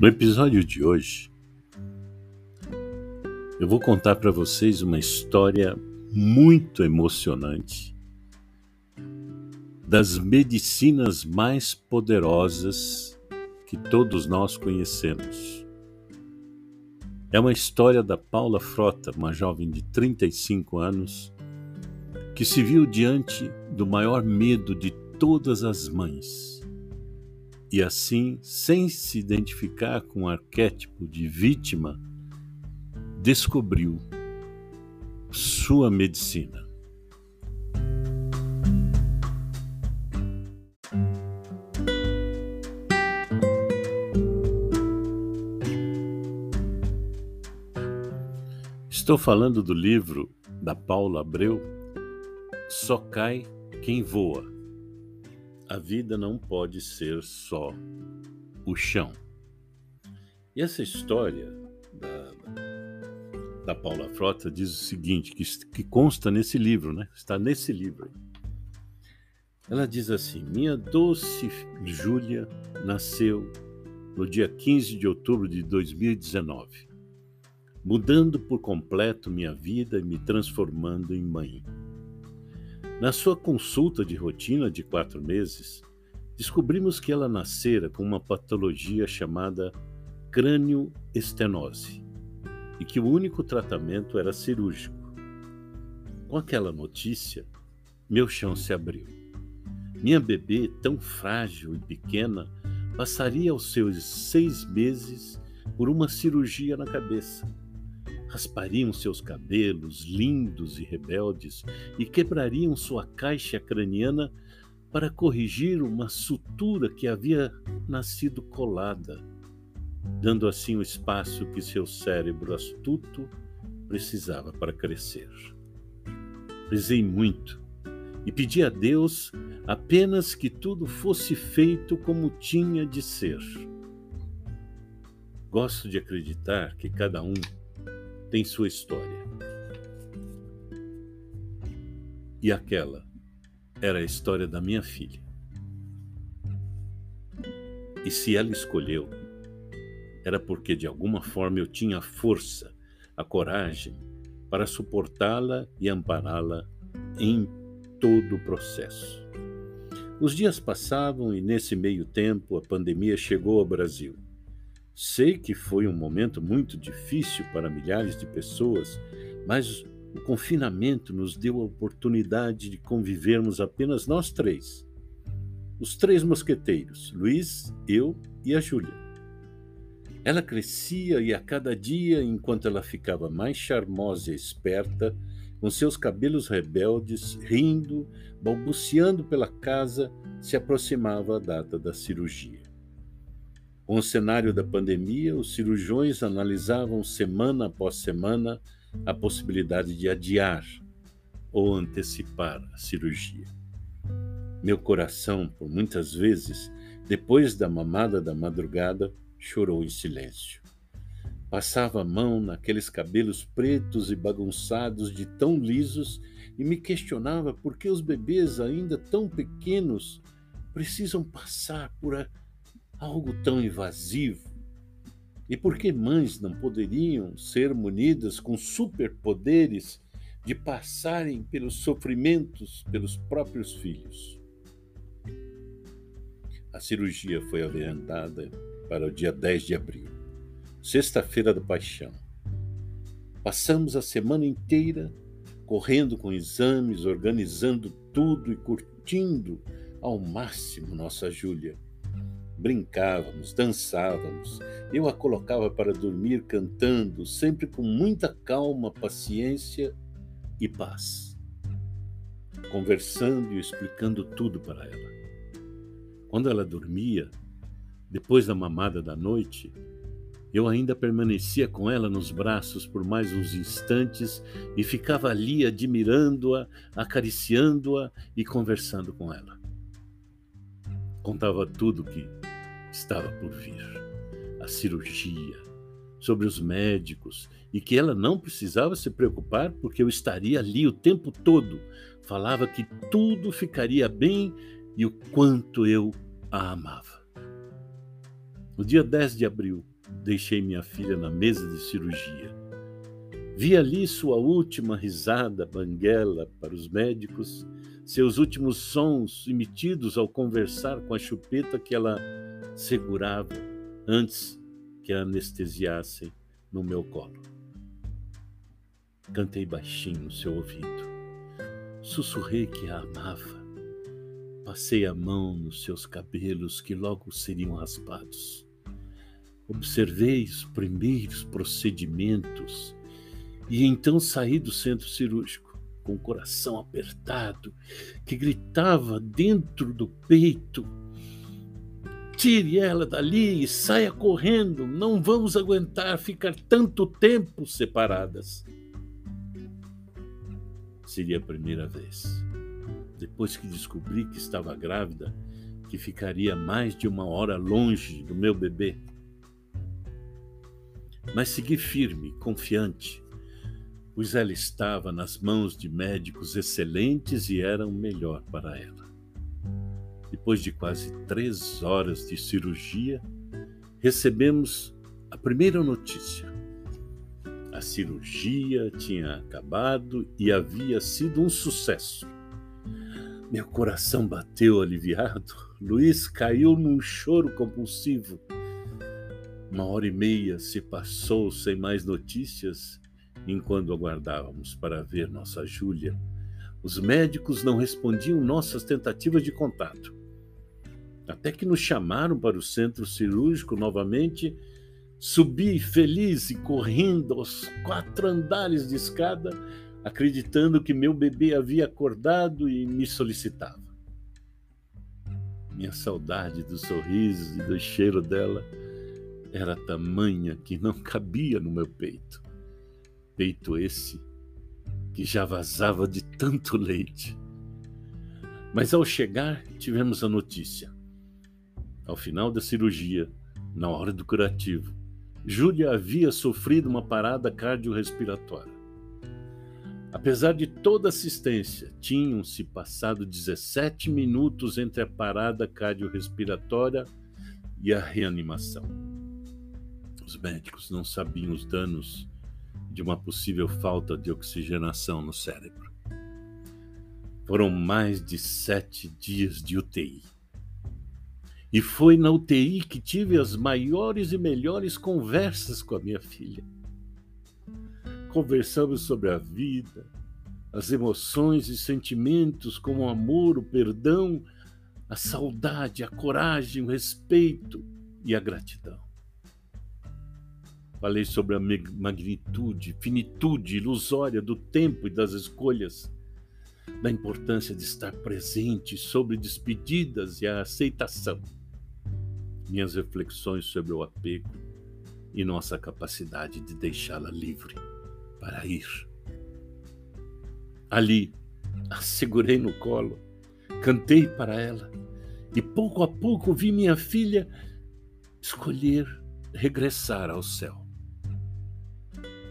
No episódio de hoje, eu vou contar para vocês uma história muito emocionante das medicinas mais poderosas que todos nós conhecemos. É uma história da Paula Frota, uma jovem de 35 anos, que se viu diante do maior medo de todas as mães e assim, sem se identificar com o arquétipo de vítima, descobriu sua medicina. Estou falando do livro da Paula Abreu, Só Cai Quem Voa a vida não pode ser só o chão. E essa história da, da Paula Frota diz o seguinte, que, que consta nesse livro, né? Está nesse livro. Ela diz assim: Minha doce Júlia nasceu no dia 15 de outubro de 2019, mudando por completo minha vida e me transformando em mãe. Na sua consulta de rotina de quatro meses, descobrimos que ela nascera com uma patologia chamada crânioestenose e que o único tratamento era cirúrgico. Com aquela notícia, meu chão se abriu. Minha bebê, tão frágil e pequena, passaria aos seus seis meses por uma cirurgia na cabeça raspariam seus cabelos lindos e rebeldes e quebrariam sua caixa craniana para corrigir uma sutura que havia nascido colada, dando assim o espaço que seu cérebro astuto precisava para crescer. Rezei muito e pedi a Deus apenas que tudo fosse feito como tinha de ser. Gosto de acreditar que cada um tem sua história. E aquela era a história da minha filha. E se ela escolheu, era porque de alguma forma eu tinha a força, a coragem para suportá-la e ampará-la em todo o processo. Os dias passavam e, nesse meio tempo, a pandemia chegou ao Brasil. Sei que foi um momento muito difícil para milhares de pessoas, mas o confinamento nos deu a oportunidade de convivermos apenas nós três. Os três mosqueteiros, Luiz, eu e a Júlia. Ela crescia e a cada dia, enquanto ela ficava mais charmosa e esperta, com seus cabelos rebeldes, rindo, balbuciando pela casa, se aproximava a data da cirurgia. Com o cenário da pandemia, os cirurgiões analisavam semana após semana a possibilidade de adiar ou antecipar a cirurgia. Meu coração, por muitas vezes, depois da mamada da madrugada, chorou em silêncio. Passava a mão naqueles cabelos pretos e bagunçados de tão lisos e me questionava por que os bebês, ainda tão pequenos, precisam passar por a algo tão invasivo? E por que mães não poderiam ser munidas com superpoderes de passarem pelos sofrimentos pelos próprios filhos? A cirurgia foi aventada para o dia 10 de abril, sexta-feira da paixão. Passamos a semana inteira correndo com exames, organizando tudo e curtindo ao máximo nossa Júlia Brincávamos, dançávamos. Eu a colocava para dormir cantando, sempre com muita calma, paciência e paz. Conversando e explicando tudo para ela. Quando ela dormia, depois da mamada da noite, eu ainda permanecia com ela nos braços por mais uns instantes e ficava ali admirando-a, acariciando-a e conversando com ela. Contava tudo que estava por vir, a cirurgia, sobre os médicos e que ela não precisava se preocupar porque eu estaria ali o tempo todo. Falava que tudo ficaria bem e o quanto eu a amava. No dia 10 de abril, deixei minha filha na mesa de cirurgia. Vi ali sua última risada banguela para os médicos, seus últimos sons emitidos ao conversar com a chupeta que ela segurava antes que a anestesiassem no meu colo. Cantei baixinho no seu ouvido. Sussurrei que a amava. Passei a mão nos seus cabelos que logo seriam raspados. Observei os primeiros procedimentos e então saí do centro cirúrgico com o coração apertado, que gritava dentro do peito: Tire ela dali e saia correndo, não vamos aguentar ficar tanto tempo separadas. Seria a primeira vez. Depois que descobri que estava grávida, que ficaria mais de uma hora longe do meu bebê mas segui firme, confiante, pois ela estava nas mãos de médicos excelentes e era o melhor para ela. Depois de quase três horas de cirurgia, recebemos a primeira notícia. A cirurgia tinha acabado e havia sido um sucesso. Meu coração bateu aliviado. Luiz caiu num choro compulsivo uma hora e meia se passou sem mais notícias enquanto aguardávamos para ver nossa Júlia. Os médicos não respondiam nossas tentativas de contato. Até que nos chamaram para o centro cirúrgico novamente, subi feliz e correndo aos quatro andares de escada, acreditando que meu bebê havia acordado e me solicitava. Minha saudade do sorriso e do cheiro dela era tamanha que não cabia no meu peito. Peito esse que já vazava de tanto leite. Mas ao chegar, tivemos a notícia. Ao final da cirurgia, na hora do curativo, Júlia havia sofrido uma parada cardiorrespiratória. Apesar de toda assistência, tinham-se passado 17 minutos entre a parada cardiorrespiratória e a reanimação. Os médicos não sabiam os danos de uma possível falta de oxigenação no cérebro. Foram mais de sete dias de UTI. E foi na UTI que tive as maiores e melhores conversas com a minha filha. Conversamos sobre a vida, as emoções e sentimentos como o amor, o perdão, a saudade, a coragem, o respeito e a gratidão. Falei sobre a magnitude, finitude ilusória do tempo e das escolhas, da importância de estar presente sobre despedidas e a aceitação. Minhas reflexões sobre o apego e nossa capacidade de deixá-la livre para ir. Ali, a segurei no colo, cantei para ela e pouco a pouco vi minha filha escolher regressar ao céu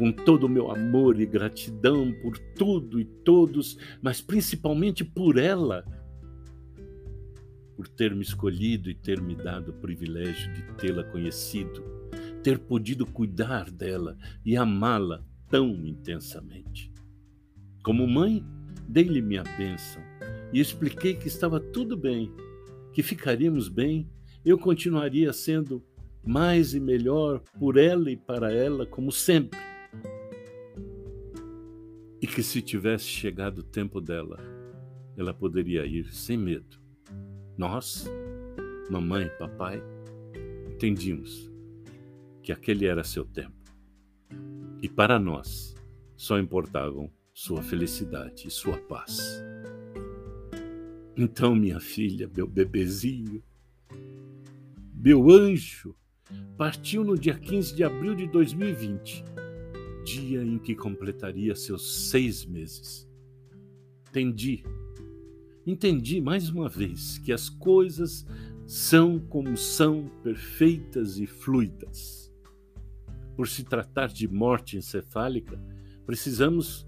com todo o meu amor e gratidão por tudo e todos, mas principalmente por ela, por ter me escolhido e ter me dado o privilégio de tê-la conhecido, ter podido cuidar dela e amá-la tão intensamente. Como mãe, dei-lhe minha bênção e expliquei que estava tudo bem, que ficaríamos bem, eu continuaria sendo mais e melhor por ela e para ela, como sempre e que se tivesse chegado o tempo dela, ela poderia ir sem medo. Nós, mamãe e papai, entendimos que aquele era seu tempo. E para nós só importavam sua felicidade e sua paz. Então, minha filha, meu bebezinho, meu anjo, partiu no dia 15 de abril de 2020 dia em que completaria seus seis meses. Entendi, entendi mais uma vez que as coisas são como são perfeitas e fluidas. Por se tratar de morte encefálica, precisamos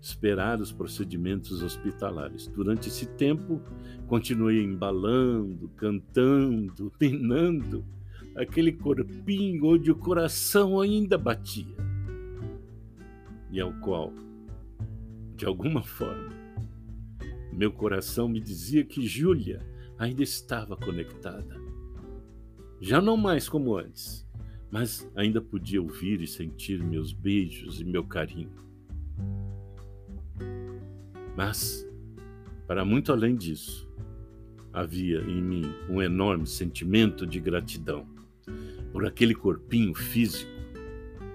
esperar os procedimentos hospitalares. Durante esse tempo, continuei embalando, cantando, penando, aquele corpinho onde o coração ainda batia e ao qual, de alguma forma, meu coração me dizia que Júlia ainda estava conectada. Já não mais como antes, mas ainda podia ouvir e sentir meus beijos e meu carinho. Mas, para muito além disso, havia em mim um enorme sentimento de gratidão por aquele corpinho físico.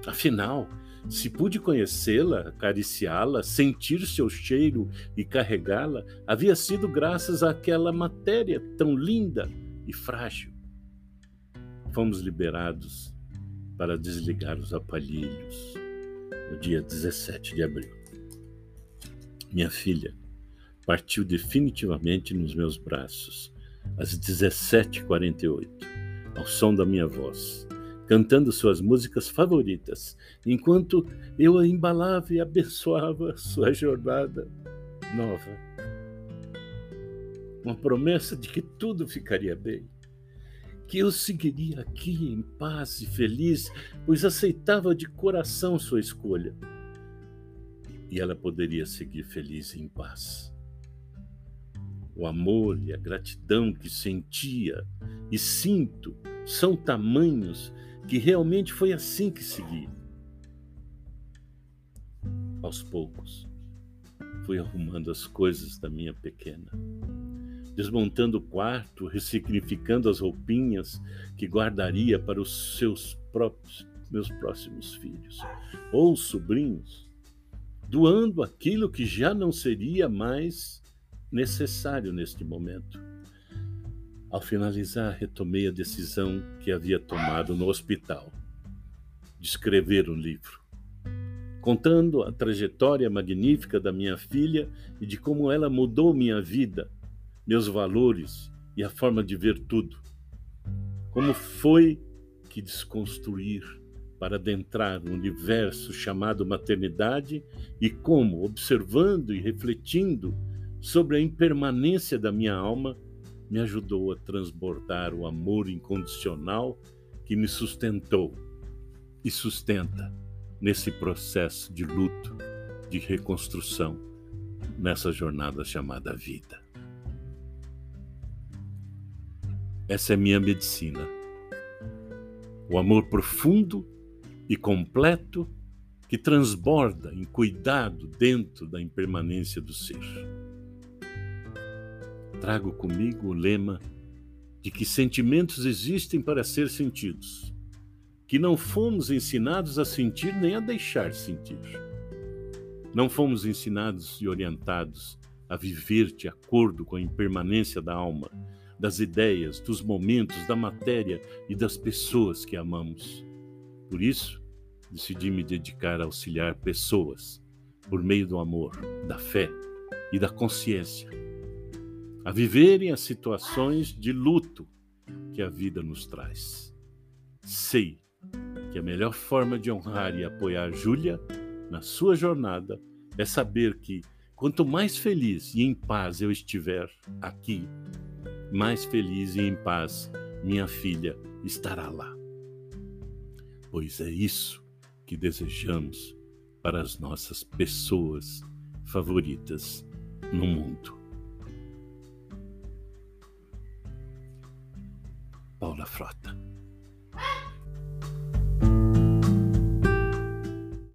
Afinal, se pude conhecê-la, acariciá-la, sentir seu cheiro e carregá-la, havia sido graças àquela matéria tão linda e frágil. Fomos liberados para desligar os aparelhos no dia 17 de abril. Minha filha partiu definitivamente nos meus braços às 17h48, ao som da minha voz cantando suas músicas favoritas, enquanto eu a embalava e abençoava sua jornada nova. Uma promessa de que tudo ficaria bem, que eu seguiria aqui em paz e feliz, pois aceitava de coração sua escolha. E ela poderia seguir feliz e em paz. O amor e a gratidão que sentia e sinto são tamanhos que realmente foi assim que segui. Aos poucos, fui arrumando as coisas da minha pequena, desmontando o quarto, ressignificando as roupinhas que guardaria para os seus próprios meus próximos filhos ou sobrinhos, doando aquilo que já não seria mais necessário neste momento ao finalizar, retomei a decisão que havia tomado no hospital de escrever um livro, contando a trajetória magnífica da minha filha e de como ela mudou minha vida, meus valores e a forma de ver tudo. Como foi que desconstruir para adentrar no universo chamado maternidade e como, observando e refletindo sobre a impermanência da minha alma, me ajudou a transbordar o amor incondicional que me sustentou e sustenta nesse processo de luto, de reconstrução, nessa jornada chamada vida. Essa é minha medicina. O amor profundo e completo que transborda em cuidado dentro da impermanência do ser trago comigo o lema de que sentimentos existem para ser sentidos, que não fomos ensinados a sentir nem a deixar sentir. Não fomos ensinados e orientados a viver de acordo com a impermanência da alma, das ideias, dos momentos, da matéria e das pessoas que amamos. Por isso, decidi me dedicar a auxiliar pessoas por meio do amor, da fé e da consciência a viverem as situações de luto que a vida nos traz. Sei que a melhor forma de honrar e apoiar Júlia na sua jornada é saber que quanto mais feliz e em paz eu estiver aqui, mais feliz e em paz minha filha estará lá. Pois é isso que desejamos para as nossas pessoas favoritas no mundo. Paula Frota.